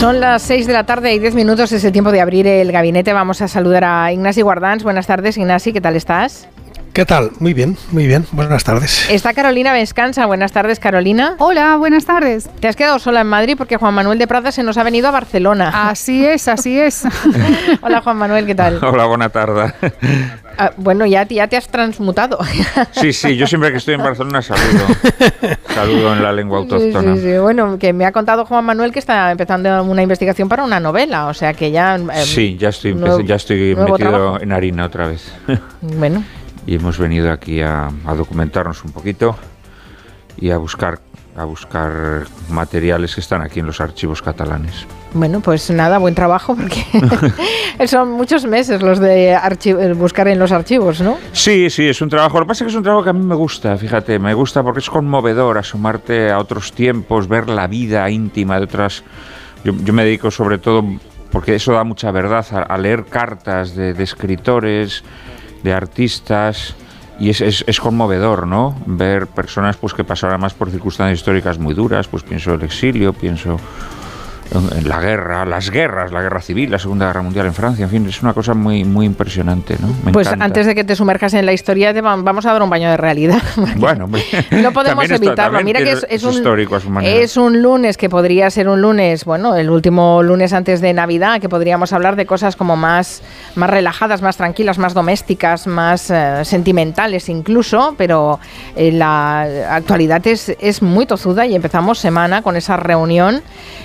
Son las 6 de la tarde y 10 minutos, es el tiempo de abrir el gabinete. Vamos a saludar a Ignasi Guardans. Buenas tardes, Ignasi, ¿qué tal estás? ¿Qué tal? Muy bien, muy bien. Buenas tardes. Está Carolina Vescansa. Buenas tardes, Carolina. Hola, buenas tardes. Te has quedado sola en Madrid porque Juan Manuel de Prada se nos ha venido a Barcelona. Así es, así es. Hola, Juan Manuel, ¿qué tal? Hola, buena tarde. Ah, bueno, ya, ya te has transmutado. Sí, sí, yo siempre que estoy en Barcelona saludo. Saludo en la lengua autóctona. Sí, sí, sí. Bueno, que me ha contado Juan Manuel que está empezando una investigación para una novela, o sea que ya... eh, Sí, ya estoy, nuevo- ya estoy nuevo metido trabajo. en harina otra vez. Bueno, y hemos venido aquí a, a documentarnos un poquito y a buscar a buscar materiales que están aquí en los archivos catalanes. bueno, pues nada, buen trabajo porque son muchos meses los de eh, buscar en los archivos, ¿no? Sí, sí, es un trabajo. Lo que pasa es que es un trabajo que a mí me gusta, fíjate, me gusta porque es conmovedor asomarte a otros tiempos, ver la vida íntima de otras. Yo, yo me dedico sobre todo, porque eso da mucha verdad, a, a leer cartas de, de escritores, de artistas. Y es, es, conmovedor, ¿no? Ver personas pues, que pasaron además por circunstancias históricas muy duras, pues pienso el exilio, pienso en, en la guerra, las guerras, la guerra civil, la Segunda Guerra Mundial en Francia, en fin, es una cosa muy, muy impresionante, ¿no? Me Pues encanta. antes de que te sumerjas en la historia, te va- vamos a dar un baño de realidad. Bueno, No podemos esto- evitarlo. Mira que tiene- es, es un, histórico a su es un lunes que podría ser un lunes, bueno, el último lunes antes de Navidad, que podríamos hablar de cosas como más, más relajadas, más tranquilas, más domésticas, más eh, sentimentales incluso, pero eh, la actualidad es, es muy tozuda y empezamos semana con esa reunión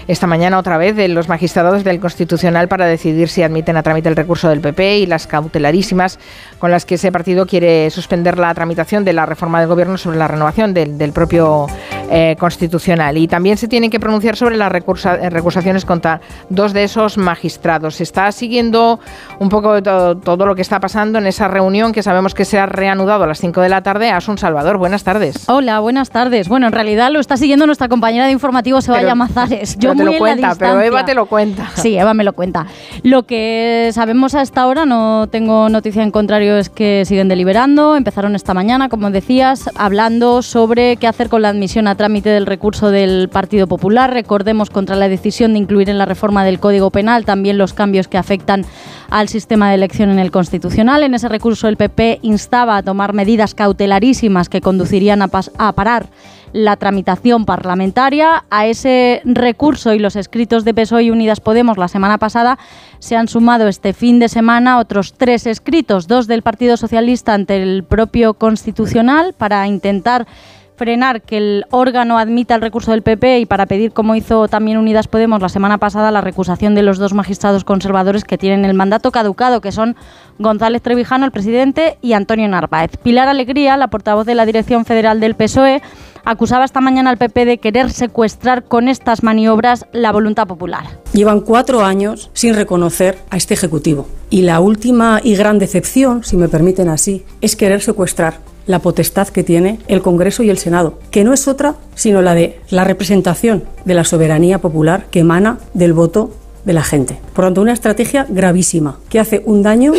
esta mañana otra vez de los magistrados del Constitucional para decidir si admiten a trámite el recurso del PP y las cautelarísimas con las que ese partido quiere suspender la tramitación de la reforma del gobierno sobre la renovación del, del propio eh, Constitucional. Y también se tienen que pronunciar sobre las recursa- eh, recusaciones contra dos de esos magistrados. Se está siguiendo un poco to- todo lo que está pasando en esa reunión que sabemos que se ha reanudado a las 5 de la tarde. Asun Salvador, buenas tardes. Hola, buenas tardes. Bueno, en realidad lo está siguiendo nuestra compañera de informativo, Sebaya Mazares. te muy en la cuenta, pero. Eva te lo cuenta. Sí, Eva me lo cuenta. Lo que sabemos hasta ahora, no tengo noticia en contrario, es que siguen deliberando. Empezaron esta mañana, como decías, hablando sobre qué hacer con la admisión a trámite del recurso del Partido Popular. Recordemos contra la decisión de incluir en la reforma del Código Penal también los cambios que afectan al sistema de elección en el Constitucional. En ese recurso el PP instaba a tomar medidas cautelarísimas que conducirían a, a parar la tramitación parlamentaria. A ese recurso y los escritos de PSOE y Unidas Podemos la semana pasada se han sumado este fin de semana otros tres escritos, dos del Partido Socialista ante el propio Constitucional para intentar frenar que el órgano admita el recurso del PP y para pedir, como hizo también Unidas Podemos la semana pasada, la recusación de los dos magistrados conservadores que tienen el mandato caducado, que son González Trevijano, el presidente, y Antonio Narváez. Pilar Alegría, la portavoz de la Dirección Federal del PSOE, acusaba esta mañana al PP de querer secuestrar con estas maniobras la voluntad popular. Llevan cuatro años sin reconocer a este Ejecutivo. Y la última y gran decepción, si me permiten así, es querer secuestrar la potestad que tiene el Congreso y el Senado, que no es otra sino la de la representación de la soberanía popular que emana del voto de la gente. Por tanto, una estrategia gravísima que hace un daño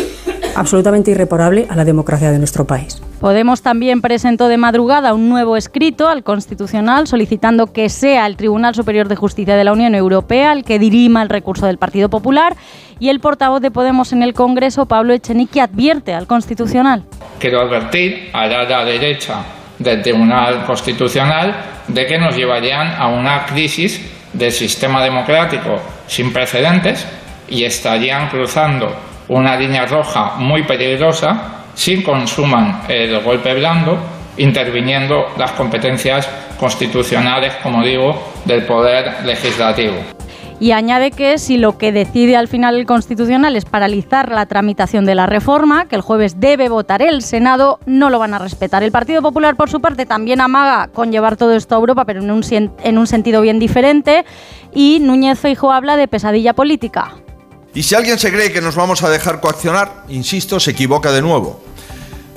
absolutamente irreparable a la democracia de nuestro país. Podemos también presentó de madrugada un nuevo escrito al Constitucional solicitando que sea el Tribunal Superior de Justicia de la Unión Europea el que dirima el recurso del Partido Popular y el portavoz de Podemos en el Congreso, Pablo Echenique, advierte al Constitucional. Quiero advertir a la derecha del Tribunal Constitucional de que nos llevarían a una crisis del sistema democrático sin precedentes y estarían cruzando una línea roja muy peligrosa si consuman el golpe blando, interviniendo las competencias constitucionales, como digo, del Poder Legislativo. Y añade que si lo que decide al final el Constitucional es paralizar la tramitación de la reforma, que el jueves debe votar el Senado, no lo van a respetar. El Partido Popular, por su parte, también amaga con llevar todo esto a Europa, pero en un, sentido bien diferente. Y Núñez Feijóo habla de pesadilla política. Y si alguien se cree que nos vamos a dejar coaccionar, insisto, se equivoca de nuevo.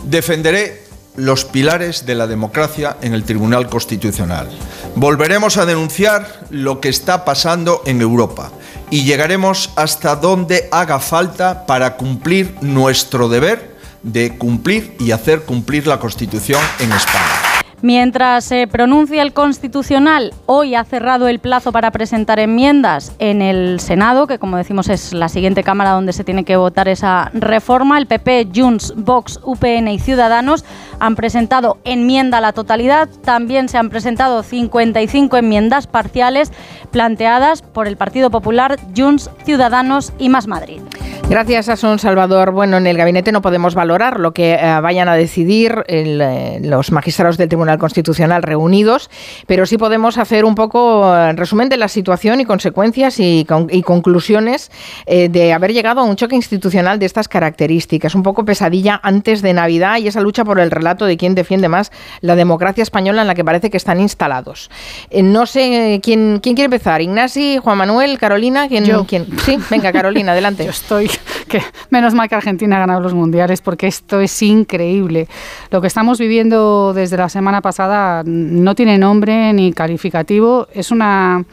Defenderé los pilares de la democracia en el Tribunal Constitucional. Volveremos a denunciar lo que está pasando en Europa y llegaremos hasta donde haga falta para cumplir nuestro deber de cumplir y hacer cumplir la Constitución en España. Mientras se pronuncia el Constitucional, hoy ha cerrado el plazo para presentar enmiendas en el Senado, que como decimos es la siguiente Cámara donde se tiene que votar esa reforma. El PP, Junts, Vox, UPN y Ciudadanos han presentado enmienda a la totalidad. También se han presentado 55 enmiendas parciales planteadas por el Partido Popular, Junts, Ciudadanos y Más Madrid. Gracias, a Son Salvador. Bueno, en el gabinete no podemos valorar lo que eh, vayan a decidir eh, los magistrados del Tribunal Constitucional reunidos, pero sí podemos hacer un poco eh, resumen de la situación y consecuencias y, conclusiones de haber llegado a un choque institucional de estas características. Un poco pesadilla antes de Navidad y esa lucha por el relato de quién defiende más la democracia española en la que parece que están instalados. no sé quién, quién quiere empezar. Ignasi, Juan Manuel, Carolina. ¿quién, Yo. ¿quién? Sí, venga, Carolina, adelante. Yo estoy que menos mal que Argentina ha ganado los mundiales porque esto es increíble. Lo que estamos viviendo desde la semana pasada no tiene nombre ni calificativo. Es una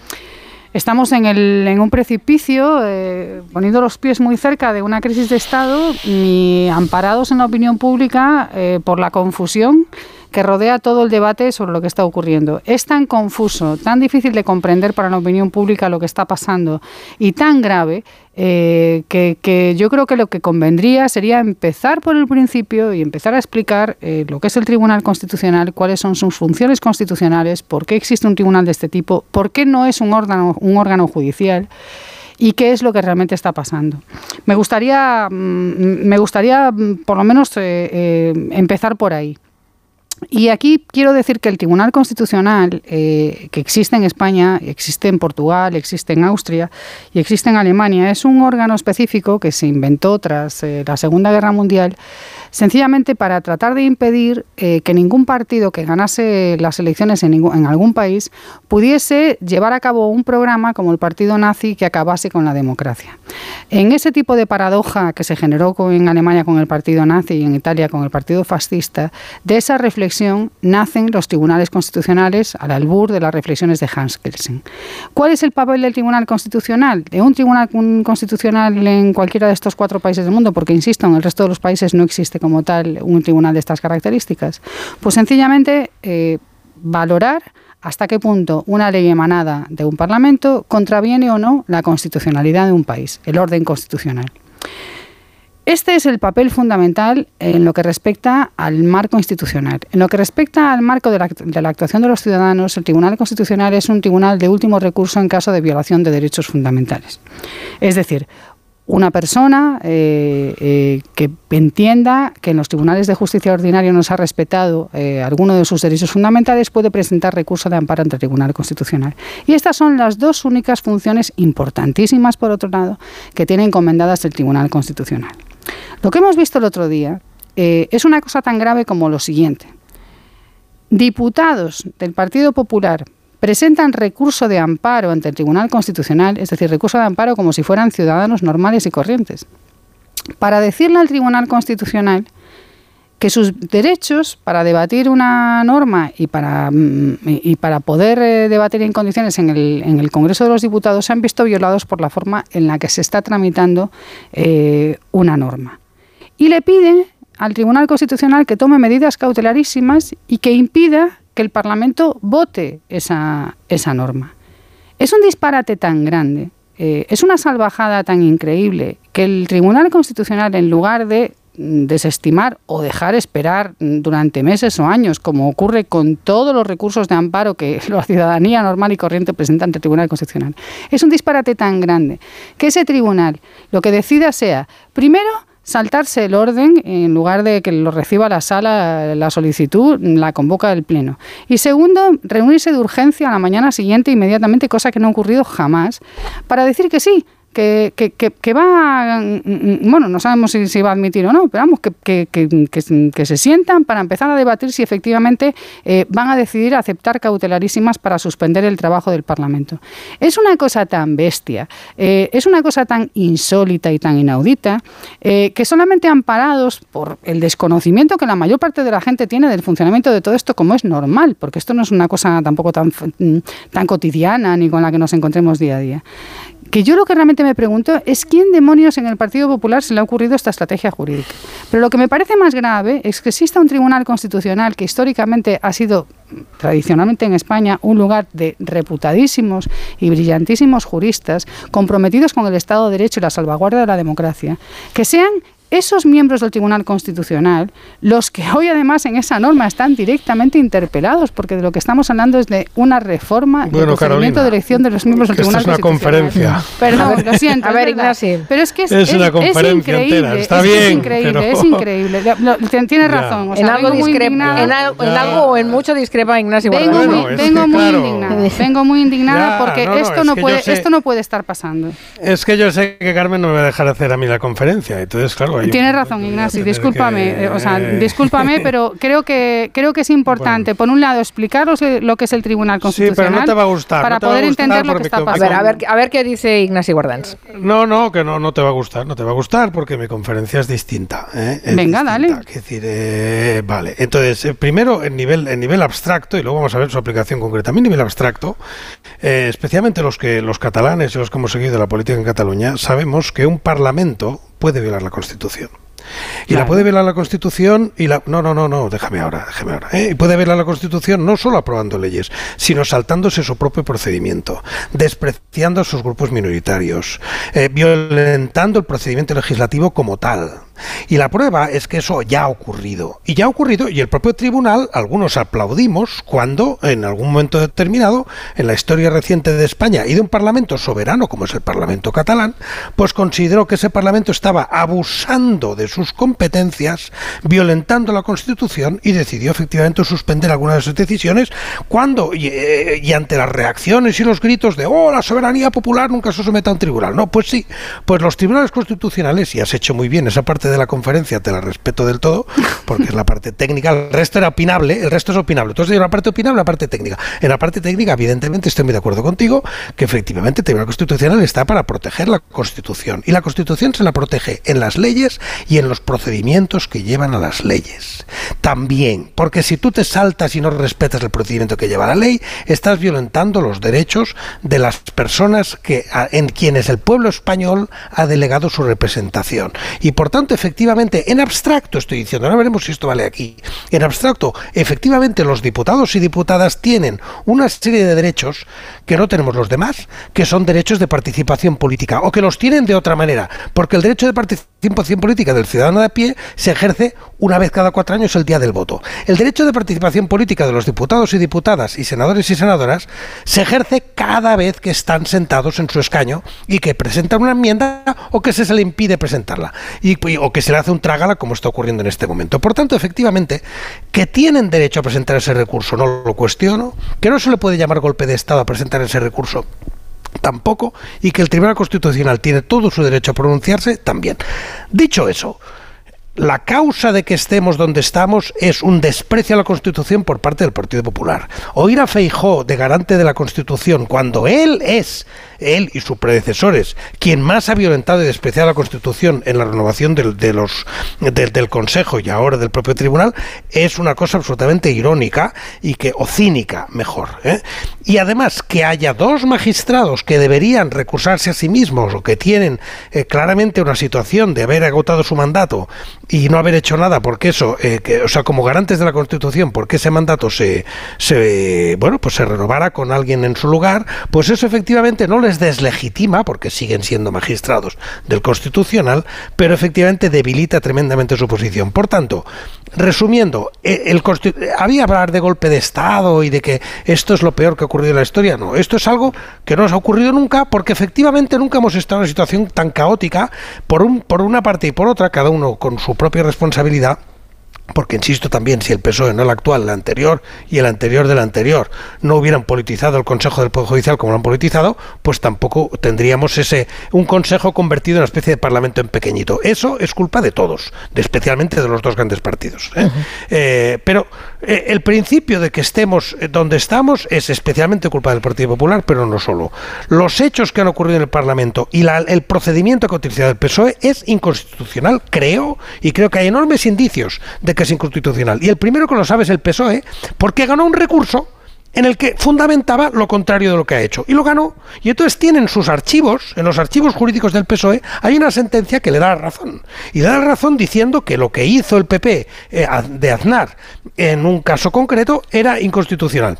Estamos en, el, en un precipicio, eh, poniendo los pies muy cerca de una crisis de Estado y amparados en la opinión pública eh, por la confusión que rodea todo el debate sobre lo que está ocurriendo. Es tan confuso, tan difícil de comprender para la opinión pública lo que está pasando y tan grave eh, que, yo creo que lo que convendría sería empezar por el principio y empezar a explicar eh, lo que es el Tribunal Constitucional, cuáles son sus funciones constitucionales, por qué existe un tribunal de este tipo, por qué no es un órgano, un órgano judicial y qué es lo que realmente está pasando. Me gustaría, mm, me gustaría mm, por lo menos eh, empezar por ahí. Y aquí quiero decir que el Tribunal Constitucional, eh, que existe en España, existe en Portugal, existe en Austria y existe en Alemania, es un órgano específico que se inventó tras eh, la Segunda Guerra Mundial sencillamente para tratar de impedir eh, que ningún partido que ganase las elecciones en, algún país pudiese llevar a cabo un programa como el partido nazi que acabase con la democracia. En ese tipo de paradoja que se generó en Alemania con el partido nazi y en Italia con el partido fascista, de esa reflexión nacen los tribunales constitucionales al albur de las reflexiones de Hans Kelsen. ¿Cuál es el papel del Tribunal Constitucional? De un Tribunal Constitucional en cualquiera de estos cuatro países del mundo, porque insisto, en el resto de los países no existe como tal un tribunal de estas características? Pues sencillamente eh, valorar hasta qué punto una ley emanada de un Parlamento contraviene o no la constitucionalidad de un país, el orden constitucional. Este es el papel fundamental en lo que respecta al marco institucional. En lo que respecta al marco de la, actuación de los ciudadanos, el Tribunal Constitucional es un tribunal de último recurso en caso de violación de derechos fundamentales. Es decir, una persona eh, eh, que entienda que en los tribunales de justicia ordinario no se ha respetado eh, alguno de sus derechos fundamentales puede presentar recurso de amparo ante el Tribunal Constitucional. Y estas son las dos únicas funciones importantísimas, por otro lado, que tiene encomendadas el Tribunal Constitucional. Lo que hemos visto el otro día es una cosa tan grave como lo siguiente. Diputados del Partido Popular presentan recurso de amparo ante el Tribunal Constitucional, es decir, recurso de amparo como si fueran ciudadanos normales y corrientes, para decirle al Tribunal Constitucional que sus derechos para debatir una norma y para, mm, y para poder eh, debatir en condiciones en el, en el, Congreso de los Diputados se han visto violados por la forma en la que se está tramitando eh, una norma. Y le pide al Tribunal Constitucional que tome medidas cautelarísimas y que impida que el Parlamento vote esa, esa norma. Es un disparate tan grande, eh, es una salvajada tan increíble que el Tribunal Constitucional, en lugar de mm, desestimar o dejar esperar durante meses o años, como ocurre con todos los recursos de amparo que la ciudadanía normal y corriente presenta ante el Tribunal Constitucional. Es un disparate tan grande que ese tribunal lo que decida sea, primero, saltarse el orden, en lugar de que lo reciba la sala la solicitud, la convoca el Pleno. Y segundo, reunirse de urgencia a la mañana siguiente inmediatamente, cosa que no ha ocurrido jamás, para decir que sí, que, va, mm, mm, bueno, no sabemos si, va a admitir o no, pero vamos, que, que, se sientan para empezar a debatir si efectivamente eh, van a decidir aceptar cautelarísimas para suspender el trabajo del Parlamento. Es una cosa tan bestia, eh, es una cosa tan insólita y tan inaudita, eh, que solamente amparados por el desconocimiento que la mayor parte de la gente tiene del funcionamiento de todo esto, como es normal, porque esto no es una cosa tampoco tan, tan cotidiana ni con la que nos encontremos día a día. Que yo lo que realmente me pregunto es quién demonios en el Partido Popular se le ha ocurrido esta estrategia jurídica. Pero lo que me parece más grave es que exista un tribunal constitucional que históricamente ha sido tradicionalmente en España un lugar de reputadísimos y brillantísimos juristas comprometidos con el Estado de Derecho y la salvaguardia de la democracia, que sean esos miembros del Tribunal Constitucional, los que hoy además en esa norma están directamente interpelados, porque de lo que estamos hablando es de una reforma del procedimiento de elección de los miembros del Tribunal Constitucional. es una conferencia. Perdón, lo siento. A ver, Ignacio. Pero es que es, es, una conferencia increíble, entera. Está es, bien. Es increíble, es increíble. Tienes razón. O sea, en, algo discrepa, en, al, en, algo o en mucho discrepa Ignacio Vengo, muy, vengo que, muy claro. indignada. Vengo muy indignada Ya, porque no, no, esto, es no puede, sé- esto no puede estar pasando. Es que yo sé que Carmen no me va a dejar hacer a mí la conferencia. Entonces, claro. Hay- Tienes razón, Ignacio, tener discúlpame, que- eh, o sea, discúlpame, pero creo que creo que es importante, por un lado, explicaros eh, lo que es el Tribunal Sí, Constitucional pero no te va a gustar. para no poder gustar entender lo que está A pasando. ver, a ver, a ver qué dice Ignacio Guardans. No, no, que no, no te va a gustar, no te va a gustar porque mi conferencia es distinta. ¿eh? Es Venga, dale. Quiero decir, eh, vale. Entonces, eh, primero en nivel, en nivel abstracto y luego vamos a ver su aplicación concreta. A mí, en nivel abstracto, eh, especialmente los que los catalanes y los que hemos seguido la política en Cataluña, sabemos que un parlamento puede violar la Constitución. Y la puede violar la Constitución y la... No, no, no, no, déjame ahora, déjame ahora. ¿eh? Y puede violar la Constitución no solo aprobando leyes, sino saltándose su propio procedimiento, despreciando a sus grupos minoritarios, eh, violentando el procedimiento legislativo como tal. Y la prueba es que eso ya ha ocurrido. Y ya ha ocurrido y el propio tribunal, algunos aplaudimos cuando en algún momento determinado, en la historia reciente de España y de un parlamento soberano como es el Parlamento catalán, pues consideró que ese parlamento estaba abusando de sus competencias, violentando la Constitución y decidió efectivamente suspender algunas de sus decisiones cuando y, eh, y ante las reacciones y los gritos de oh la soberanía popular nunca se someta a un tribunal. No, pues sí, pues los tribunales constitucionales, y has hecho muy bien esa parte de la conferencia, te la respeto del todo, porque es la parte técnica, el resto era opinable, el resto es opinable. Entonces hay una parte opinable una parte técnica. En la parte técnica, evidentemente, estoy muy de acuerdo contigo, que efectivamente el Tribunal Constitucional está para proteger la Constitución. Y la Constitución se la protege en las leyes y en los procedimientos que llevan a las leyes. También, porque si tú te saltas y no respetas el procedimiento que lleva la ley, estás violentando los derechos de las personas que, en quienes el pueblo español ha delegado su representación. Y por tanto, efectivamente, en abstracto estoy diciendo, ahora veremos si esto vale aquí. En abstracto, efectivamente, los diputados y diputadas tienen una serie de derechos que no tenemos los demás, que son derechos de participación política, o que los tienen de otra manera, porque el derecho de participación política del ciudadano de a pie se ejerce una vez cada cuatro años el día del voto. El derecho de participación política de los diputados y diputadas y senadores y senadoras se ejerce cada vez que están sentados en su escaño y que presentan una enmienda o que se, se le impide presentarla y- o que se le hace un trágala como está ocurriendo en este momento. Por tanto, efectivamente, que tienen derecho a presentar ese recurso, no lo cuestiono, que no se le puede llamar golpe de Estado a presentar ese recurso tampoco, y que el Tribunal Constitucional tiene todo su derecho a pronunciarse también. Dicho eso, la causa de que estemos donde estamos es un desprecio a la Constitución por parte del Partido Popular. Oír a Feijó de garante de la Constitución cuando él es, él y sus predecesores, quien más ha violentado y despreciado la Constitución en la renovación del, Consejo y ahora del propio Tribunal, es una cosa absolutamente irónica y que, o cínica, mejor. ¿eh? Y además que haya dos magistrados que deberían recursarse a sí mismos o que tienen eh, claramente una situación de haber agotado su mandato y no haber hecho nada porque eso, eh, que, o sea, como garantes de la Constitución, porque ese mandato se, se, bueno, pues se renovara con alguien en su lugar, pues eso efectivamente no les deslegitima, porque siguen siendo magistrados del Constitucional, pero efectivamente debilita tremendamente su posición. Por tanto, resumiendo, eh, el consti- había hablar de golpe de Estado y de que esto es lo peor que ha ocurrido en la historia. No, esto es algo que no nos ha ocurrido nunca porque efectivamente nunca hemos estado en una situación tan caótica por, un, por una parte y por otra, cada uno con su propia responsabilidad. Porque insisto también, si el PSOE, no el actual, el anterior y el anterior del anterior, no hubieran politizado el Consejo del Poder Judicial como lo han politizado, pues tampoco tendríamos ese un Consejo convertido en una especie de Parlamento en pequeñito. Eso es culpa de todos, de, especialmente de los dos grandes partidos. ¿eh? Eh, pero eh, el principio de que estemos eh, donde estamos es especialmente culpa del Partido Popular, pero no solo. Los hechos que han ocurrido en el Parlamento y la- el procedimiento que ha utilizado el PSOE es inconstitucional, creo, y creo que hay enormes indicios de que es inconstitucional. Y el primero que lo sabe es el PSOE, porque ganó un recurso en el que fundamentaba lo contrario de lo que ha hecho. Y lo ganó. Y entonces tienen sus archivos, en los archivos jurídicos del PSOE, hay una sentencia que le da la razón. Y le da la razón diciendo que lo que hizo el PP eh, de Aznar en un caso concreto era inconstitucional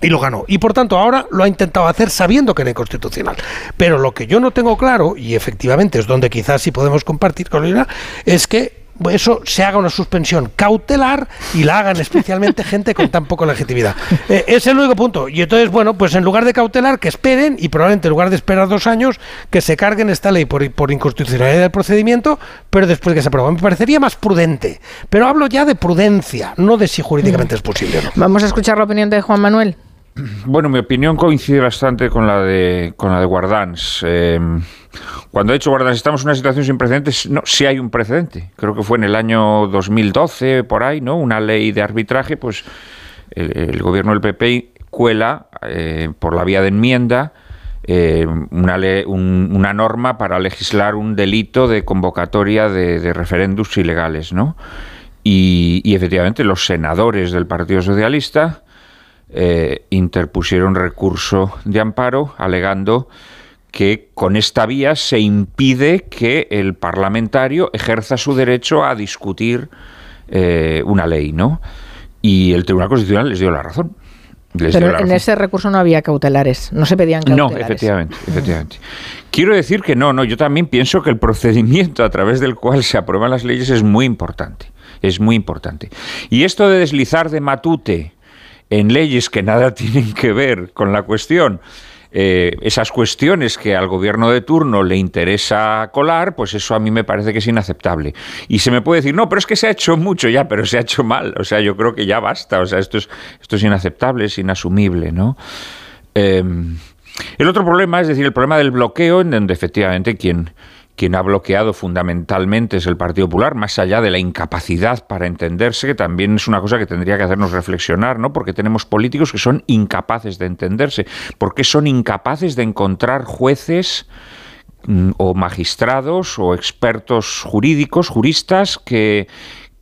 y lo ganó. Y por tanto ahora lo ha intentado hacer sabiendo que era inconstitucional. Pero lo que yo no tengo claro, y efectivamente es donde quizás sí podemos compartir con ella, es que eso se haga una suspensión cautelar y la hagan especialmente gente con tan poca legitimidad. Eh, es el único punto. Y entonces, bueno, pues en lugar de cautelar, que esperen y probablemente en lugar de esperar dos años, que se carguen esta ley por, por inconstitucionalidad del procedimiento, pero después de que se apruebe. Me parecería más prudente. Pero hablo ya de prudencia, no de si jurídicamente es posible o no. Vamos a escuchar la opinión de Juan Manuel. Bueno, mi opinión coincide bastante con la de, con la de Guardans. Eh, cuando ha dicho Guardans, estamos en una situación sin precedentes, no, sí hay un precedente. Creo que fue en el año 2012, por ahí, ¿no? Una ley de arbitraje, pues el, gobierno del PP cuela eh, por la vía de enmienda eh, una, una, norma para legislar un delito de convocatoria de, de referéndums ilegales, ¿no? Y efectivamente los senadores del Partido Socialista eh, interpusieron recurso de amparo alegando que con esta vía se impide que el parlamentario ejerza su derecho a discutir eh, una ley, ¿no? Y el Tribunal Constitucional les dio la razón. Pero en ese recurso no había cautelares, no se pedían cautelares. No, efectivamente, efectivamente. Quiero decir que no, no, yo también pienso que el procedimiento a través del cual se aprueban las leyes es muy importante, es muy importante. Y esto de deslizar de matute en leyes que nada tienen que ver con la cuestión, eh, esas cuestiones que al gobierno de turno le interesa colar, pues eso a mí me parece que es inaceptable. Y se me puede decir, no, pero es que se ha hecho mucho ya, pero se ha hecho mal. O sea, yo creo que ya basta. O sea, esto es, esto es inaceptable, es inasumible, ¿no? Em, el otro problema es decir, el problema del bloqueo, en donde efectivamente quien quien ha bloqueado fundamentalmente es el Partido Popular, más allá de la incapacidad para entenderse, que también es una cosa que tendría que hacernos reflexionar, ¿no? Porque tenemos políticos que son incapaces de entenderse, porque son incapaces de encontrar jueces mm, o magistrados o expertos jurídicos, juristas que,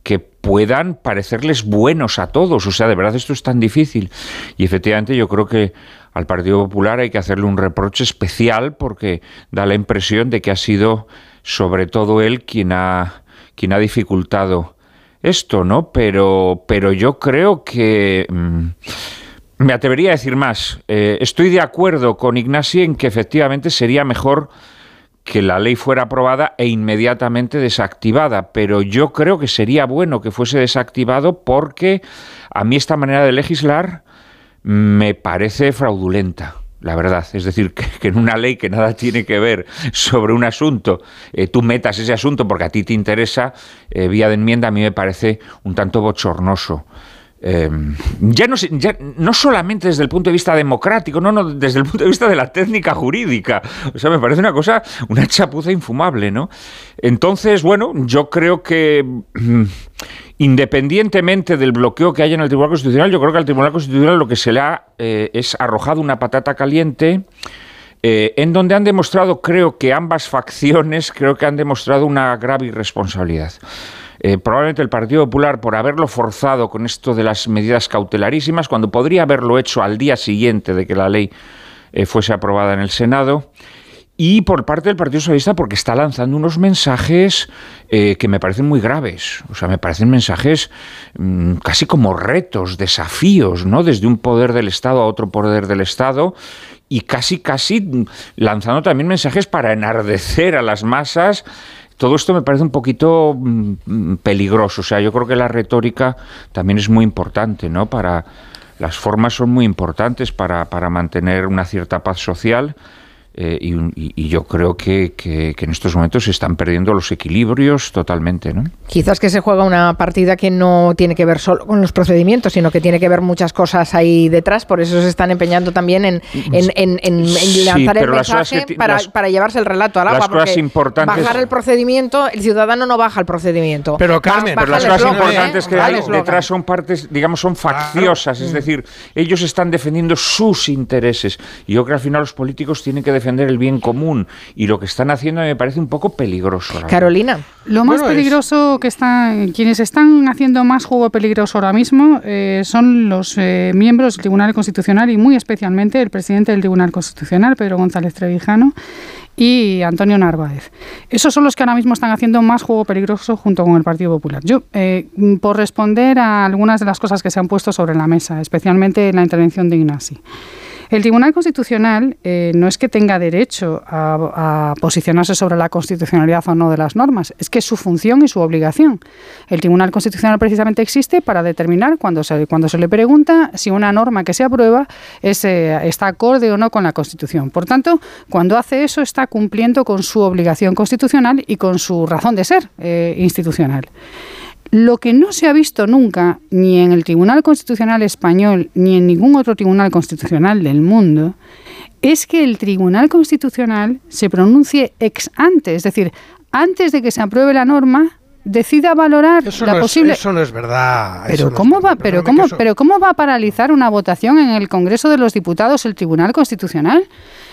que puedan parecerles buenos a todos. O sea, de verdad esto es tan difícil. Y efectivamente yo creo que al Partido Popular hay que hacerle un reproche especial porque da la impresión de que ha sido sobre todo él quien ha, quien ha dificultado esto, ¿no? Pero, pero yo creo que... Mm, me atrevería a decir más. Eh, estoy de acuerdo con Ignasi en que efectivamente sería mejor que la ley fuera aprobada e inmediatamente desactivada, pero yo creo que sería bueno que fuese desactivado porque a mí esta manera de legislar me parece fraudulenta. La verdad, es decir, que, en una ley que nada tiene que ver sobre un asunto, eh, tú metas ese asunto porque a ti te interesa, eh, vía de enmienda, a mí me parece un tanto bochornoso. Em, ya, no, no solamente desde el punto de vista democrático, no, no, desde el punto de vista de la técnica jurídica. O sea, me parece una cosa, una chapuza infumable, ¿no? Entonces, bueno, yo creo que mm, independientemente del bloqueo que haya en el Tribunal Constitucional, yo creo que al Tribunal Constitucional lo que se le ha eh, es arrojado una patata caliente. Eh, en donde han demostrado, creo que ambas facciones, creo que han demostrado una grave irresponsabilidad. Eh, probablemente el Partido Popular por haberlo forzado con esto de las medidas cautelarísimas, cuando podría haberlo hecho al día siguiente de que la ley fuese aprobada en el Senado, y por parte del Partido Socialista porque está lanzando unos mensajes eh, que me parecen muy graves. O sea, me parecen mensajes mm, casi como retos, desafíos, ¿no? Desde un poder del Estado a otro poder del Estado y casi, casi mm, lanzando también mensajes para enardecer a las masas. Todo esto me parece un poquito mm, peligroso. O sea, yo creo que la retórica también es muy importante, ¿no? Para las formas son muy importantes para, para mantener una cierta paz social eh, y, yo creo que, en estos momentos se están perdiendo los equilibrios totalmente. ¿no? Quizás que se juega una partida que no tiene que ver solo con los procedimientos, sino que tiene que ver muchas cosas ahí detrás, por eso se están empeñando también en, lanzar el mensaje para, llevarse el relato al agua. Las importantes... Bajar el procedimiento, el ciudadano no baja el procedimiento. Pero Carmen, pero las cosas importantes que hay detrás son partes, digamos, son facciosas, es decir, ellos están defendiendo sus intereses. Y yo creo que al final los políticos tienen que defender defender el bien común y lo que están haciendo me parece un poco peligroso. Carolina. Lo más peligroso que están, quienes están haciendo más juego peligroso ahora mismo eh, son los eh, miembros del Tribunal Constitucional y muy especialmente el presidente del Tribunal Constitucional, Pedro González Trevijano, y Antonio Narváez. Esos son los que ahora mismo están haciendo más juego peligroso junto con el Partido Popular. Yo, eh, por responder a algunas de las cosas que se han puesto sobre la mesa, especialmente en la intervención de Ignasi. El Tribunal Constitucional eh, no es que tenga derecho a, posicionarse sobre la constitucionalidad o no de las normas, es que es su función y su obligación. El Tribunal Constitucional precisamente existe para determinar cuando se, cuando se le pregunta si una norma que se aprueba eh, está acorde o no con la Constitución. Por tanto, cuando hace eso está cumpliendo con su obligación constitucional y con su razón de ser eh, institucional. Lo que no se ha visto nunca, ni en el Tribunal Constitucional español, ni en ningún otro Tribunal Constitucional del mundo, es que el Tribunal Constitucional se pronuncie ex ante, es decir, antes de que se apruebe la norma, decida valorar la posible. eso no es verdad. Pero cómo va, pero cómo, pero cómo va a paralizar una votación en el Congreso de los Diputados el Tribunal Constitucional?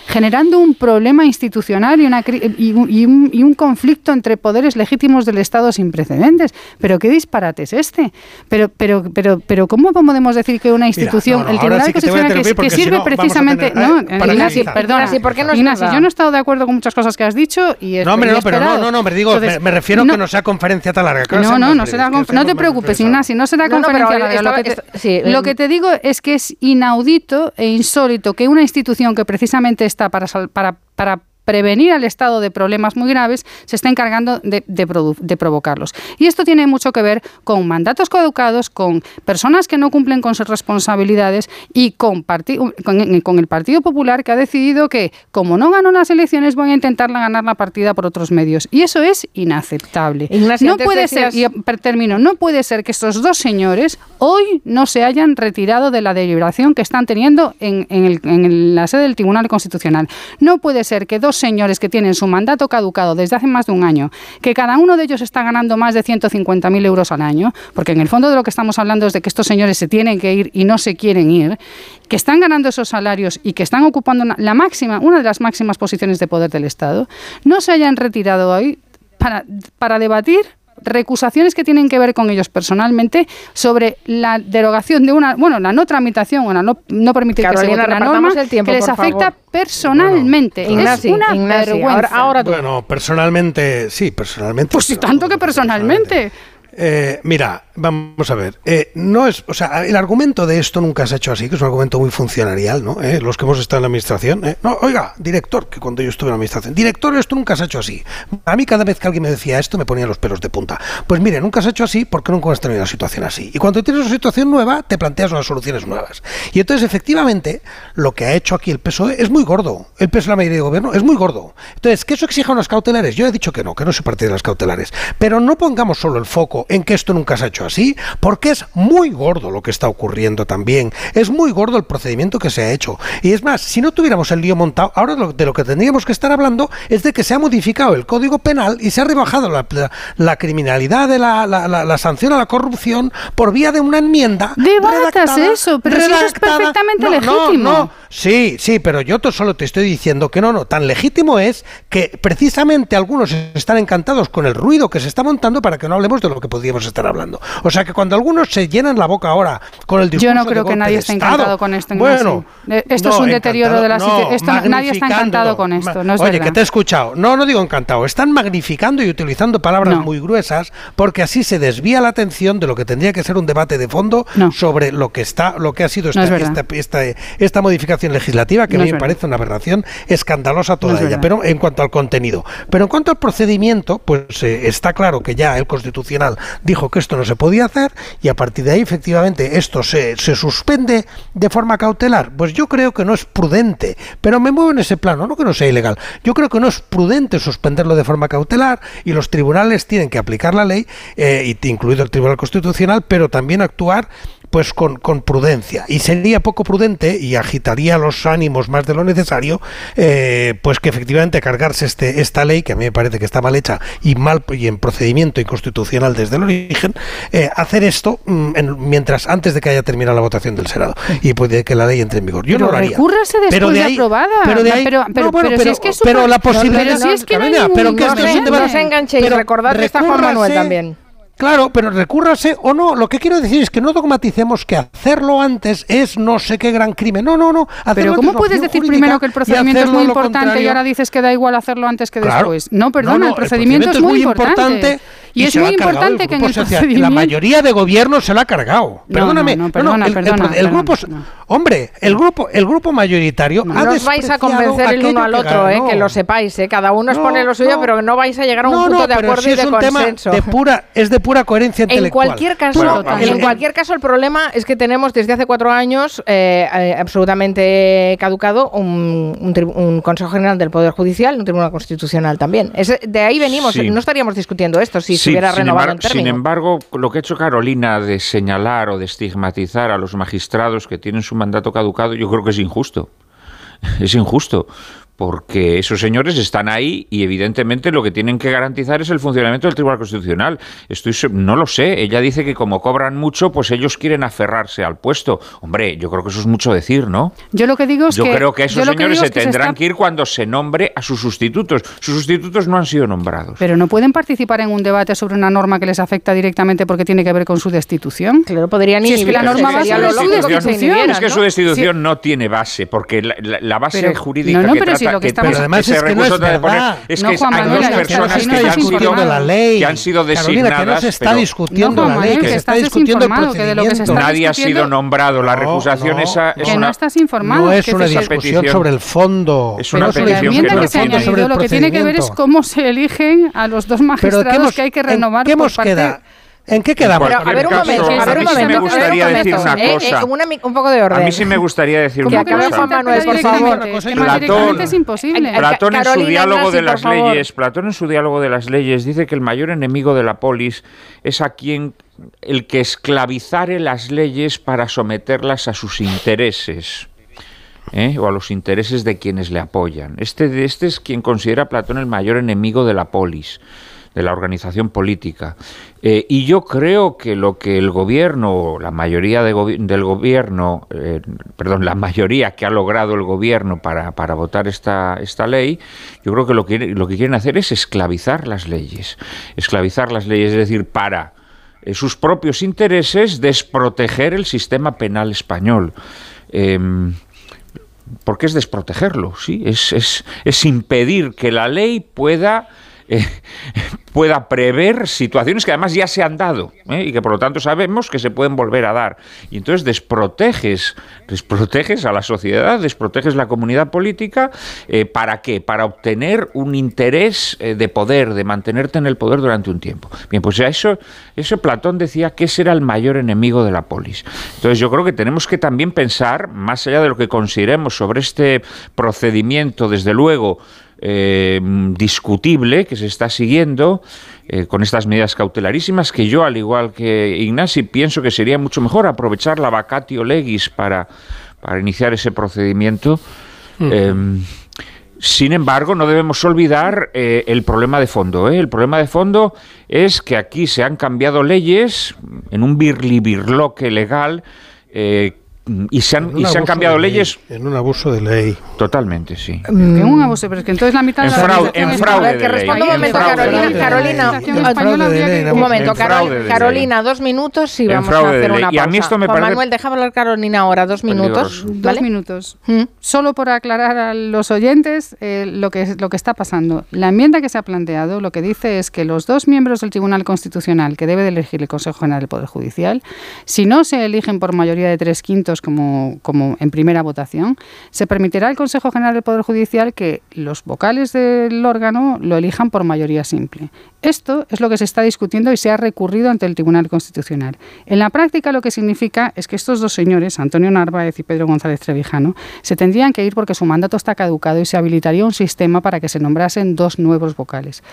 Generando un problema institucional y, una, y, un, y, un, conflicto entre poderes legítimos del Estado sin precedentes. Pero qué disparate es este. Pero, pero, pero, pero ¿cómo podemos decir que una institución, el Tribunal Constitucional, que, sirve precisamente, no, Ignacio, perdona, ¿por qué no Ignacio, yo no he estado de acuerdo con muchas cosas que has dicho y no, hombre, no, pero no, no, no, me digo, me, refiero a que no sea conferencia tan larga. No, no, no será no te preocupes, Ignacio, no será conferencia larga. Lo que, te, lo que te digo es que es inaudito e insólito que una institución que precisamente está para, para, para prevenir al Estado de problemas muy graves, se está encargando de, de, provocarlos. Y esto tiene mucho que ver con mandatos coeducados, con personas que no cumplen con sus responsabilidades y con, con, el Partido Popular que ha decidido que, como no ganó las elecciones, voy a intentar ganar la partida por otros medios. Y eso es inaceptable. no puede ser, y termino, no puede ser que estos dos señores hoy no se hayan retirado de la deliberación que están teniendo en, el, en la sede del Tribunal Constitucional. No puede ser que dos señores que tienen su mandato caducado desde hace más de un año, que cada uno de ellos está ganando más de 150.000 euros al año, porque en el fondo de lo que estamos hablando es de que estos señores se tienen que ir y no se quieren ir, que están ganando esos salarios y que están ocupando la máxima, una de las máximas posiciones de poder del Estado, no se hayan retirado hoy para, para debatir recusaciones que tienen que ver con ellos personalmente sobre la derogación de una, bueno, la no tramitación o la no, no permitir que se vote la norma que les afecta personalmente. es una vergüenza. Ahora, bueno, personalmente, sí, personalmente. Pues si tanto que personalmente. Eh, mira, vamos a ver. Eh, no es, o sea, el argumento de esto nunca se ha hecho así, que es un argumento muy funcionarial, ¿no? Eh, los que hemos estado en la administración. No, oiga, director, que cuando yo estuve en la administración, director, esto nunca se ha hecho así. A mí cada vez que alguien me decía esto me ponía los pelos de punta. Pues mire, nunca se ha hecho así porque nunca has tenido una situación así. Y cuando tienes una situación nueva, te planteas unas soluciones nuevas. Y entonces, efectivamente, lo que ha hecho aquí el PSOE es muy gordo. El PSOE, la mayoría de gobierno, es muy gordo. Entonces, ¿que eso exija unas cautelares? Yo he dicho que no, que no se parte de las cautelares. Pero no pongamos solo el foco en que esto nunca se ha hecho así, porque es muy gordo lo que está ocurriendo también. Es muy gordo el procedimiento que se ha hecho. Y es más, si no tuviéramos el lío montado, ahora de lo que tendríamos que estar hablando es de que se ha modificado el Código Penal y se ha rebajado la, criminalidad de la, sanción a la corrupción por vía de una enmienda. Debatas eso, pero eso es perfectamente legítimo. Sí, sí, pero yo solo te estoy diciendo que no, no, tan legítimo es que precisamente algunos están encantados con el ruido que se está montando para que no hablemos de lo que podríamos estar hablando. O sea que cuando algunos se llenan la boca ahora con el discurso Yo no creo que nadie esté encantado con esto. Bueno, eh, esto es un deterioro de la situación. nadie está encantado con esto. No es oye, que te he escuchado. No, no digo encantado. Están magnificando y utilizando palabras muy gruesas porque así se desvía la atención de lo que tendría que ser un debate de fondo sobre lo que está, lo que ha sido esta, esta, esta modificación legislativa que a mí me parece una aberración escandalosa toda ella, pero en cuanto al contenido. Pero en cuanto al procedimiento, pues eh, está claro que ya el Constitucional dijo que esto no se podía hacer y a partir de ahí efectivamente esto se, se suspende de forma cautelar. Pues yo creo que no es prudente, pero me muevo en ese plano, no que no sea ilegal. Yo creo que no es prudente suspenderlo de forma cautelar y los tribunales tienen que aplicar la ley, eh, incluido el Tribunal Constitucional, pero también actuar pues con, con, prudencia. Y sería poco prudente y agitaría los ánimos más de lo necesario, eh, pues que efectivamente cargarse este, esta ley, que a mí me parece que está mal hecha y mal y en procedimiento inconstitucional desde el origen, eh, hacer esto mm, mientras antes de que haya terminado la votación del Senado y puede que la ley entre en vigor. Yo no lo haría. Recúrrase después pero de, aprobada. Pero, de ahí, pero, pero, si es que pero la posibilidad. Pero si es que no, hay pero que no se enganche y recordad que está Juan Manuel también. Claro, pero recúrrase o no. Lo que quiero decir es que no dogmaticemos que hacerlo antes es no sé qué gran crimen. No, no, no. Pero ¿cómo puedes decir primero que el procedimiento es muy importante y ahora dices que da igual hacerlo antes que después? No, perdona, el, procedimiento es muy importante. Y, es muy importante que en el procedimiento... La mayoría de gobiernos se la ha cargado. Perdóname. No, perdona, el, grupo... Hombre, el grupo, el grupo mayoritario no os vais a convencer el uno al otro, eh, que lo sepáis. Eh. Cada uno expone lo suyo, pero no vais a llegar a un punto de acuerdo y de consenso. de pura, es de pura coherencia intelectual. En cualquier caso, en cualquier caso el problema es que tenemos desde hace cuatro años eh, eh, absolutamente caducado un, un, Consejo General del Poder Judicial, un Tribunal Constitucional también. de ahí venimos, no estaríamos discutiendo esto si se hubiera renovado el término. Sin embargo, lo que ha hecho Carolina de señalar o de estigmatizar a los magistrados que tienen su mandato caducado, yo creo que es injusto. Es injusto, porque esos señores están ahí y evidentemente lo que tienen que garantizar es el funcionamiento del Tribunal Constitucional. Estoy no lo sé, ella dice que como cobran mucho, pues ellos quieren aferrarse al puesto. Hombre, yo creo que eso es mucho decir, ¿no? Yo lo que digo es yo que creo que esos señores se tendrán que ir cuando se nombre a sus sustitutos. Sus sustitutos no han sido nombrados. Pero no pueden participar en un debate sobre una norma que les afecta directamente porque tiene que ver con su destitución. Claro, podrían ir. Si es que la norma va su destitución. Es que su destitución no tiene base, porque la, base jurídica que trata pero además es que no es verdad. Es que hay dos personas que, han sido, la ley. que han sido designadas. Carolina, que no se está discutiendo la ley, que, se está discutiendo el procedimiento. Nadie ha sido nombrado. La recusación esa es que no estás informado. No es una discusión sobre el fondo. Es una petición que se Lo que tiene que ver es cómo se eligen a los dos magistrados que hay que renovar por parte ¿En qué quedamos? Pero, a ver un momento, a ver un momento. me gustaría decir una eh, cosa. Eh, un poco de orden. A mí sí me gustaría decir una cosa. Juan Manuel, por favor. Platón, es imposible. Platón en su diálogo de las leyes, Platón en su diálogo de las leyes dice que el mayor enemigo de la polis es a quien el que esclavizare las leyes para someterlas a sus intereses. ¿eh? o a los intereses de quienes le apoyan. Este, este es quien considera Platón el mayor enemigo de la polis de la organización política. Eh, y yo creo que lo que el gobierno, la mayoría del gobierno, eh, perdón, la mayoría que ha logrado el gobierno para, para votar esta, esta ley, yo creo que lo, que lo que quieren hacer es esclavizar las leyes. Esclavizar las leyes, es decir, para eh, sus propios intereses desproteger el sistema penal español. Em, porque es desprotegerlo, sí, es, es, es impedir que la ley pueda eh, pueda prever situaciones que además ya se han dado ¿eh? y que por lo tanto sabemos que se pueden volver a dar. Y entonces desproteges, desproteges a la sociedad, desproteges la comunidad política, eh, ¿para qué? Para obtener un interés de poder, de mantenerte en el poder durante un tiempo. Bien, pues eso, eso Platón decía que ese era el mayor enemigo de la polis. Entonces yo creo que tenemos que también pensar, más allá de lo que consideremos sobre este procedimiento, desde luego, eh, discutible que se está siguiendo eh, con estas medidas cautelarísimas que yo, al igual que Ignasi, pienso que sería mucho mejor aprovechar la vacatio legis para, para iniciar ese procedimiento. Em, sin embargo, no debemos olvidar eh, el problema de fondo. El problema de fondo es que aquí se han cambiado leyes en un birlibirloque legal y se han, y se han cambiado leyes. en un abuso de ley. Totalmente, sí. En un abuso, pero es que entonces la mitad en de la fraude, en fraude de que responda un momento, Carolina. Carolina, un momento, Carolina, dos minutos y vamos a hacer una pausa. Y a mí esto me Juan Manuel, déjame hablar Carolina ahora, dos minutos. Dos minutos. ¿Mm? Solo por aclarar a los oyentes eh, lo, que, lo que está pasando. La enmienda que se ha planteado lo que dice es que los dos miembros del Tribunal Constitucional que debe de elegir el Consejo General del Poder Judicial, si no se eligen por mayoría de tres quintos, como, como en primera votación, se permitirá al Consejo General del Poder Judicial que los vocales del órgano lo elijan por mayoría simple. Esto es lo que se está discutiendo y se ha recurrido ante el Tribunal Constitucional. En la práctica lo que significa es que estos dos señores, Antonio Narváez y Pedro González Trevijano, se tendrían que ir porque su mandato está caducado y se habilitaría un sistema para que se nombrasen dos nuevos vocales.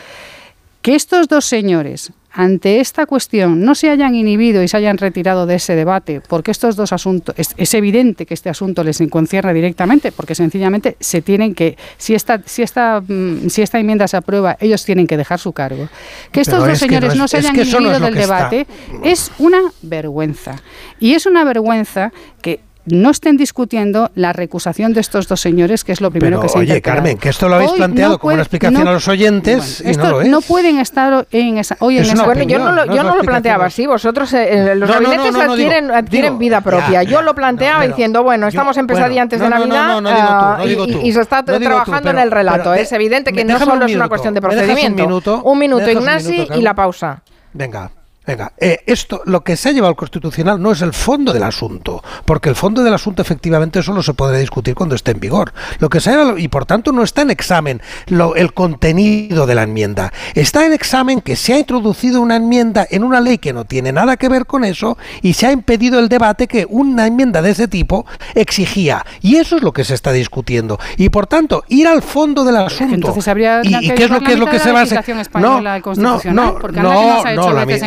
Que estos dos señores, ante esta cuestión, no se hayan inhibido y se hayan retirado de ese debate, porque estos dos asuntos, es, evidente que este asunto les concierne directamente, porque sencillamente se tienen que, si esta, si esta, mm, si esta enmienda se aprueba, ellos tienen que dejar su cargo. Que estos dos señores no, se hayan inhibido del debate es una vergüenza. Y es una vergüenza que no estén discutiendo la recusación de estos dos señores, que es lo primero que se Oye, Carmen, que esto lo habéis planteado como una explicación a los oyentes y no lo es. No pueden estar en esa. Hoy en esa bueno, yo no lo, yo no lo planteaba así. Vosotros, eh, eh, los gabinetes adquieren, adquieren vida propia. yo lo planteaba diciendo, bueno, estamos en pesadilla antes de Navidad y, se está trabajando en el relato. es evidente que no solo es una cuestión de procedimiento. Un minuto, Ignasi, y la pausa. Venga. Venga, eh, esto, lo que se ha llevado al Constitucional no es el fondo del asunto, porque el fondo del asunto efectivamente solo se podrá discutir cuando esté en vigor. Lo que se ha, y por tanto no está en examen lo, el contenido de la enmienda. Está en examen que se ha introducido una enmienda en una ley que no tiene nada que ver con eso y se ha impedido el debate que una enmienda de ese tipo exigía. Y eso es lo que se está discutiendo. Y por tanto, ir al fondo del asunto. Entonces habría y, qué es lo que es lo que se va a hacer. No, no, no, no,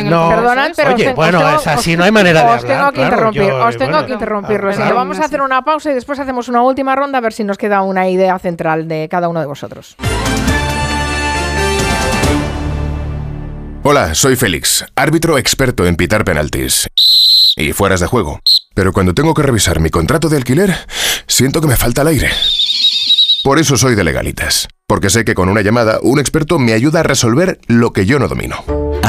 no, Perdonad, pero oye, bueno, es así, no hay manera de os Tengo que interrumpir, os tengo que interrumpirlo. vamos a hacer una pausa y después hacemos una última ronda a ver si nos queda una idea central de cada uno de vosotros. Hola, soy Félix, árbitro experto en pitar penaltis y fueras de juego. Pero cuando tengo que revisar mi contrato de alquiler, siento que me falta el aire. Por eso soy de legalitas, porque sé que con una llamada un experto me ayuda a resolver lo que yo no domino.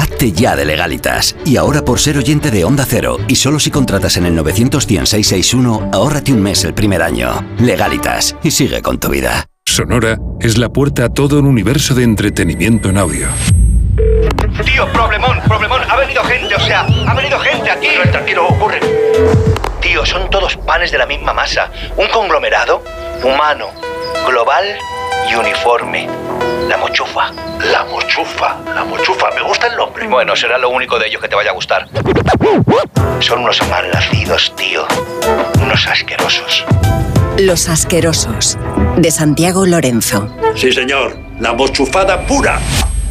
Hazte ya de legalitas. Y ahora por ser oyente de Onda Cero y solo si contratas en el 91661, ahórrate un mes el primer año. Legalitas y sigue con tu vida. Sonora es la puerta a todo un universo de entretenimiento en audio. Tío, problemón, problemón. Ha venido gente, o sea, ha venido gente aquí. No, tranquilo, ocurre. Tío, son todos panes de la misma masa. Un conglomerado humano global y uniforme. La mochufa. La mochufa, la mochufa, me gusta el nombre. Bueno, será lo único de ellos que te vaya a gustar. Son unos malnacidos, tío. Unos asquerosos. Los asquerosos, de Santiago Lorenzo. Sí, señor, la mochufada pura.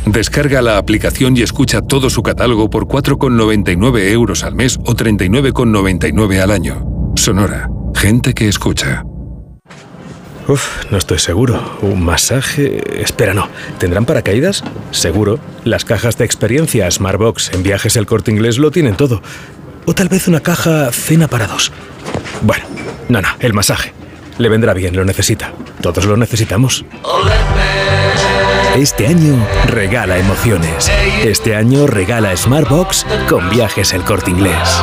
Descarga la aplicación y escucha todo su catálogo por 4,99 euros al mes o 39,99 al año. Sonora, gente que escucha. Uf, no estoy seguro. ¿Un masaje? Espera, no. ¿Tendrán paracaídas? Seguro. Las cajas de experiencia Smartbox en viajes el corte inglés lo tienen todo. O tal vez una caja cena para dos. Bueno, no, no, el masaje. Le vendrá bien, lo necesita. Todos lo necesitamos. Este año regala emociones. Este año regala Smartbox con viajes el corte inglés.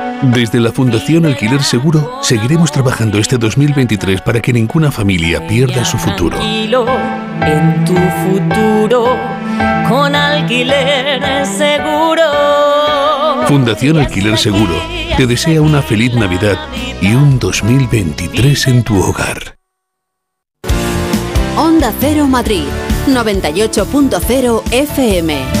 Desde la Fundación Alquiler Seguro seguiremos trabajando este 2023 para que ninguna familia pierda su futuro. En tu futuro con Alquiler Seguro. Fundación Alquiler Seguro te desea una feliz Navidad y un 2023 en tu hogar. Onda Cero Madrid 98.0 FM.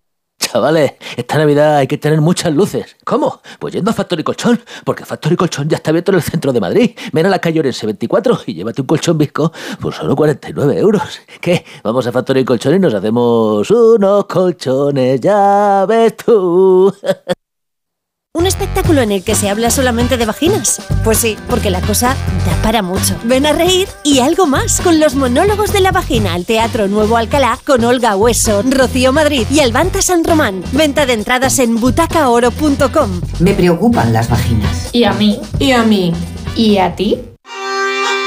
Chavales, esta Navidad hay que tener muchas luces. ¿Cómo? Pues yendo a Factory Colchón, porque Factory Colchón ya está abierto en el centro de Madrid. Ven a la calle Orense 24 y llévate un colchón visco por solo 49 euros. ¿Qué? Vamos a Factory Colchón y nos hacemos unos colchones, ya ves tú. ¿Un espectáculo en el que se habla solamente de vaginas? Pues sí, porque la cosa da para mucho. Ven a reír y algo más con los monólogos de la vagina al Teatro Nuevo Alcalá con Olga Hueso, Rocío Madrid y Albanta San Román. Venta de entradas en butacaoro.com. Me preocupan las vaginas. ¿Y a mí? ¿Y a mí? ¿Y a ti?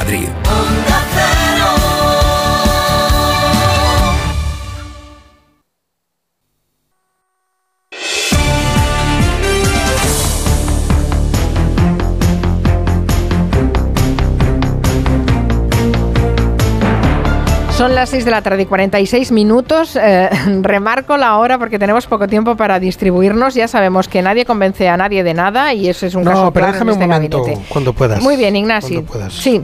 Madrid. Son las 6 de la tarde y 46 minutos. Eh, remarco la hora porque tenemos poco tiempo para distribuirnos. Ya sabemos que nadie convence a nadie de nada y eso es un caso No, pero claro déjame en un este momento, gabinete. cuando puedas. Muy bien, Ignacio. Cuando puedas. Sí.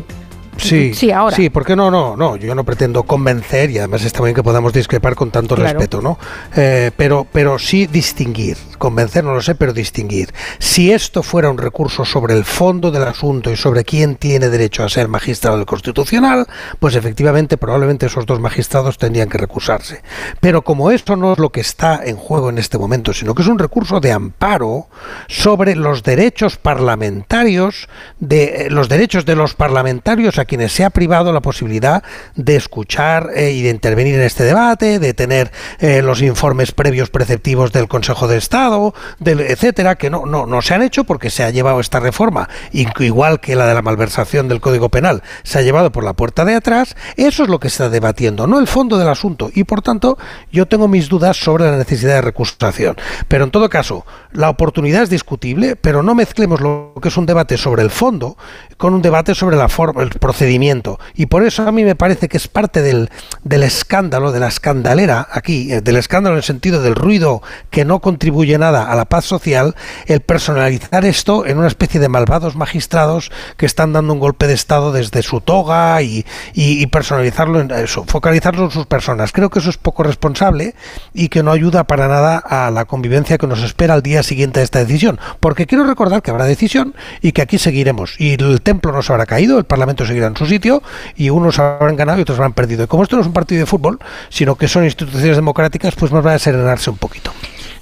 Sí, Sí, ahora. Sí, porque no, no, no. Yo no pretendo convencer y además está bien que podamos discrepar con tanto Claro. respeto, ¿no? Eh, pero, pero sí distinguir. Convencer no lo sé, pero distinguir. Si esto fuera un recurso sobre el fondo del asunto y sobre quién tiene derecho a ser magistrado del Constitucional, pues efectivamente probablemente esos dos magistrados tendrían que recusarse. Pero como esto no es lo que está en juego en este momento, sino que es un recurso de amparo sobre los derechos parlamentarios, de eh, los derechos de los parlamentarios a quienes se ha privado la posibilidad de escuchar eh, y de intervenir en este debate, de tener eh, los informes previos preceptivos del Consejo de Estado, etcétera, que no, no, no se han hecho porque se ha llevado esta reforma, igual que la de la malversación del Código Penal, se ha llevado por la puerta de atrás. Eso es lo que se está debatiendo, no el fondo del asunto. Y por tanto, yo tengo mis dudas sobre la necesidad de recusación. Pero en todo caso, la oportunidad es discutible, pero no mezclemos lo que es un debate sobre el fondo con un debate sobre la forma, el procedimiento. Y por eso a mí me parece que es parte del, del escándalo, de la escandalera aquí, eh, del escándalo en el sentido del ruido que no contribuye nada a la paz social, el personalizar esto en una especie de malvados magistrados que están dando un golpe de Estado desde su toga y, y- personalizarlo en focalizarlo en sus personas. Creo que eso es poco responsable y que no ayuda para nada a la convivencia que nos espera al día siguiente de esta decisión. Porque quiero recordar que habrá decisión y que aquí seguiremos. Y el templo no se habrá caído, el Parlamento seguirá en su sitio y unos habrán ganado y otros habrán perdido. Y como esto no es un partido de fútbol, sino que son instituciones democráticas, pues más va a serenarse un poquito.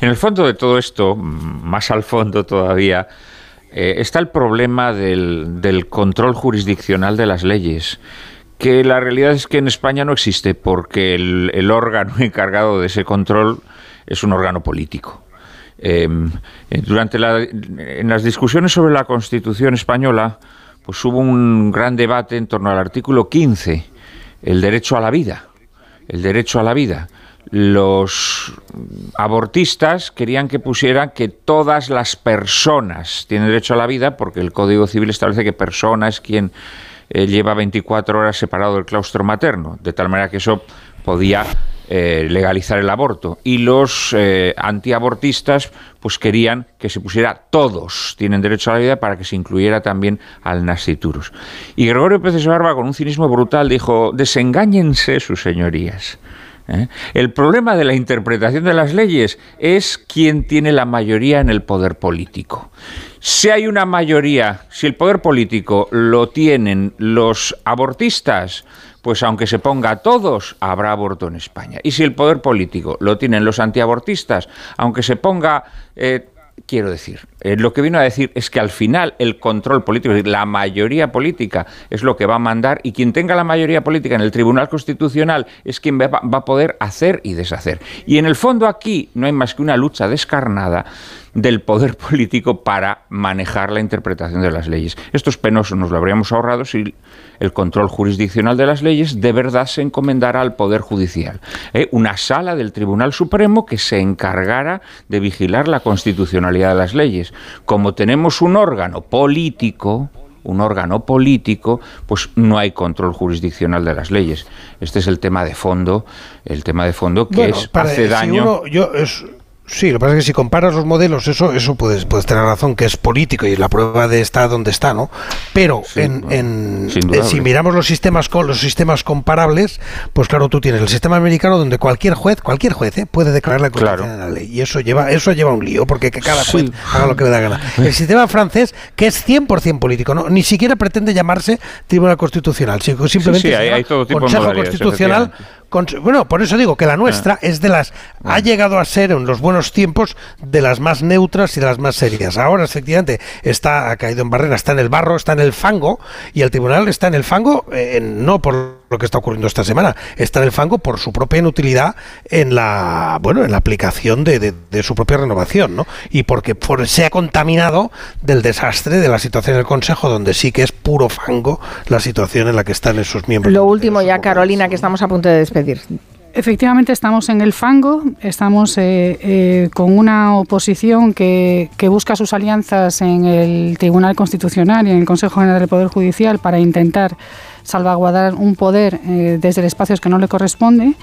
En el fondo de todo esto, más al fondo todavía, eh, está el problema del, control jurisdiccional de las leyes, que la realidad es que en España no existe porque el, órgano encargado de ese control es un órgano político. Eh, durante la- en las discusiones sobre la Constitución española, pues hubo un gran debate en torno al artículo 15, el derecho a la vida. El derecho a la vida. Los abortistas querían que pusieran que todas las personas tienen derecho a la vida, porque el Código Civil establece que persona es quien eh, lleva 24 horas separado del claustro materno, de tal manera que eso podía eh, legalizar el aborto. Y los eh, antiabortistas pues querían que se pusiera todos tienen derecho a la vida para que se incluyera también al nasciturus. Y Gregorio Pérez Barba, con un cinismo brutal, dijo, desengáñense sus señorías. ¿eh? El problema de la interpretación de las leyes es quién tiene la mayoría en el poder político. Si hay una mayoría, si el poder político lo tienen los abortistas, pues aunque se ponga a todos, habrá aborto en España. Y si el poder político lo tienen los antiabortistas, aunque se ponga... Eh, quiero decir, eh, lo que vino a decir es que al final el control político, es decir, la mayoría política es lo que va a mandar y quien tenga la mayoría política en el Tribunal Constitucional es quien va, a poder hacer y deshacer. Y en el fondo aquí no hay más que una lucha descarnada del poder político para manejar la interpretación de las leyes. Esto es penoso, nos lo habríamos ahorrado si el control jurisdiccional de las leyes de verdad se encomendara al Poder Judicial. ¿eh? Una sala del Tribunal Supremo que se encargara de vigilar la constitucionalidad de las leyes. Como tenemos un órgano político, un órgano político, pues no hay control jurisdiccional de las leyes. Este es el tema de fondo, el tema de fondo que Bueno, es hace si daño. uno- yo es- sí, lo que pasa es que si comparas los modelos, eso, eso puedes, puedes tener razón, que es político y la prueba de está donde está, ¿no? Pero en, en- eh, si miramos los sistemas con los sistemas comparables, pues claro, tú tienes el sistema americano donde cualquier juez, cualquier juez, ¿eh? puede declarar la constitución de la ley. Y eso lleva, eso lleva un lío, porque que cada juez haga lo que le da gana. El sistema francés, que es 100% político, ¿no? ni siquiera pretende llamarse Tribunal Constitucional, sino simplemente sí, hay- llama hay todo tipo de Consejo Constitucional bueno, por eso digo que la nuestra es de las, ha llegado a ser en los buenos tiempos de las más neutras y de las más serias. Ahora, efectivamente, está, ha caído en barrera, está en el barro, está en el fango, y el tribunal está en el fango, eh, no por lo que está ocurriendo esta semana, está en el fango por su propia inutilidad en la, bueno, en la aplicación de, de- de su propia renovación, ¿no? Y porque por- se ha contaminado del desastre de la situación del Consejo, donde sí que es puro fango la situación en la que están esos miembros. Lo último ya, Carolina, que estamos a punto de despedir. Efectivamente estamos en el fango, estamos eh, eh, con una oposición que, que busca sus alianzas en el Tribunal Constitucional y en el Consejo General del Poder Judicial para intentar salvaguardar un poder eh, desde el espacio que no le corresponde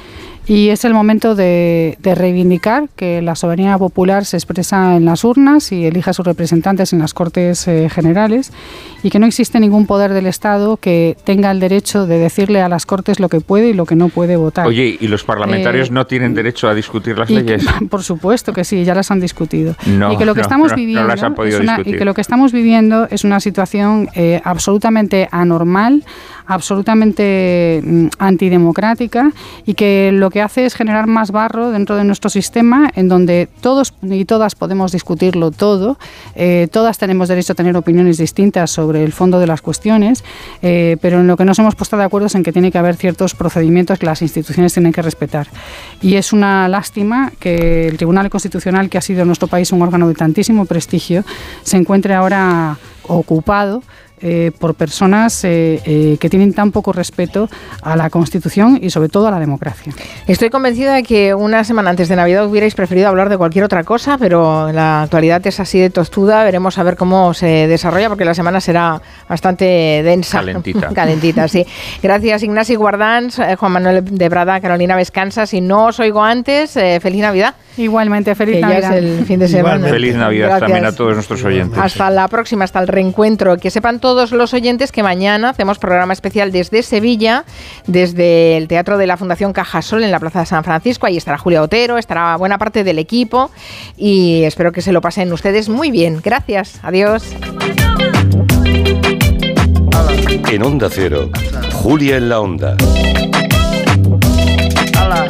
y es el momento de, de reivindicar que la soberanía popular se expresa en las urnas y elija a sus representantes en las Cortes eh, Generales y que no existe ningún poder del Estado que tenga el derecho de decirle a las Cortes lo que puede y lo que no puede votar. Oye, ¿y los parlamentarios Eh, no tienen derecho a discutir las leyes? que- por supuesto que sí, ya las han discutido. No, y que lo que no, estamos no, viviendo es una- y que lo que estamos viviendo es una situación eh, absolutamente anormal, absolutamente mm, antidemocrática y que lo que hace es generar más barro dentro de nuestro sistema en donde todos y todas podemos discutirlo todo, eh, todas tenemos derecho a tener opiniones distintas sobre el fondo de las cuestiones, eh, pero en lo que nos hemos puesto de acuerdo es en que tiene que haber ciertos procedimientos que las instituciones tienen que respetar. Y es una lástima que el Tribunal Constitucional, que ha sido en nuestro país un órgano de tantísimo prestigio, se encuentre ahora ocupado eh, por personas eh, eh, que tienen tan poco respeto a la Constitución y sobre todo a la democracia. Estoy convencida de que una semana antes de Navidad hubierais preferido hablar de cualquier otra cosa, pero la actualidad es así de tostuda. Veremos a ver cómo se desarrolla, porque la semana será bastante densa. Calentita. Calentita, sí. Gracias, Ignasi Guardans, Juan Manuel de Brada, Carolina Vescanza. Si no os oigo antes, eh, feliz Navidad. Igualmente, feliz Que ya Navidad. es el fin de semana. Feliz Navidad Gracias. también a todos nuestros oyentes. Hasta la próxima, hasta el reencuentro. Que sepan todos los oyentes que mañana hacemos programa especial desde Sevilla, desde el Teatro de la Fundación Cajasol en la Plaza de San Francisco. Ahí estará Julia Otero, estará buena parte del equipo y espero que se lo pasen ustedes muy bien. Gracias, adiós. En Onda Cero, Julia en la Onda.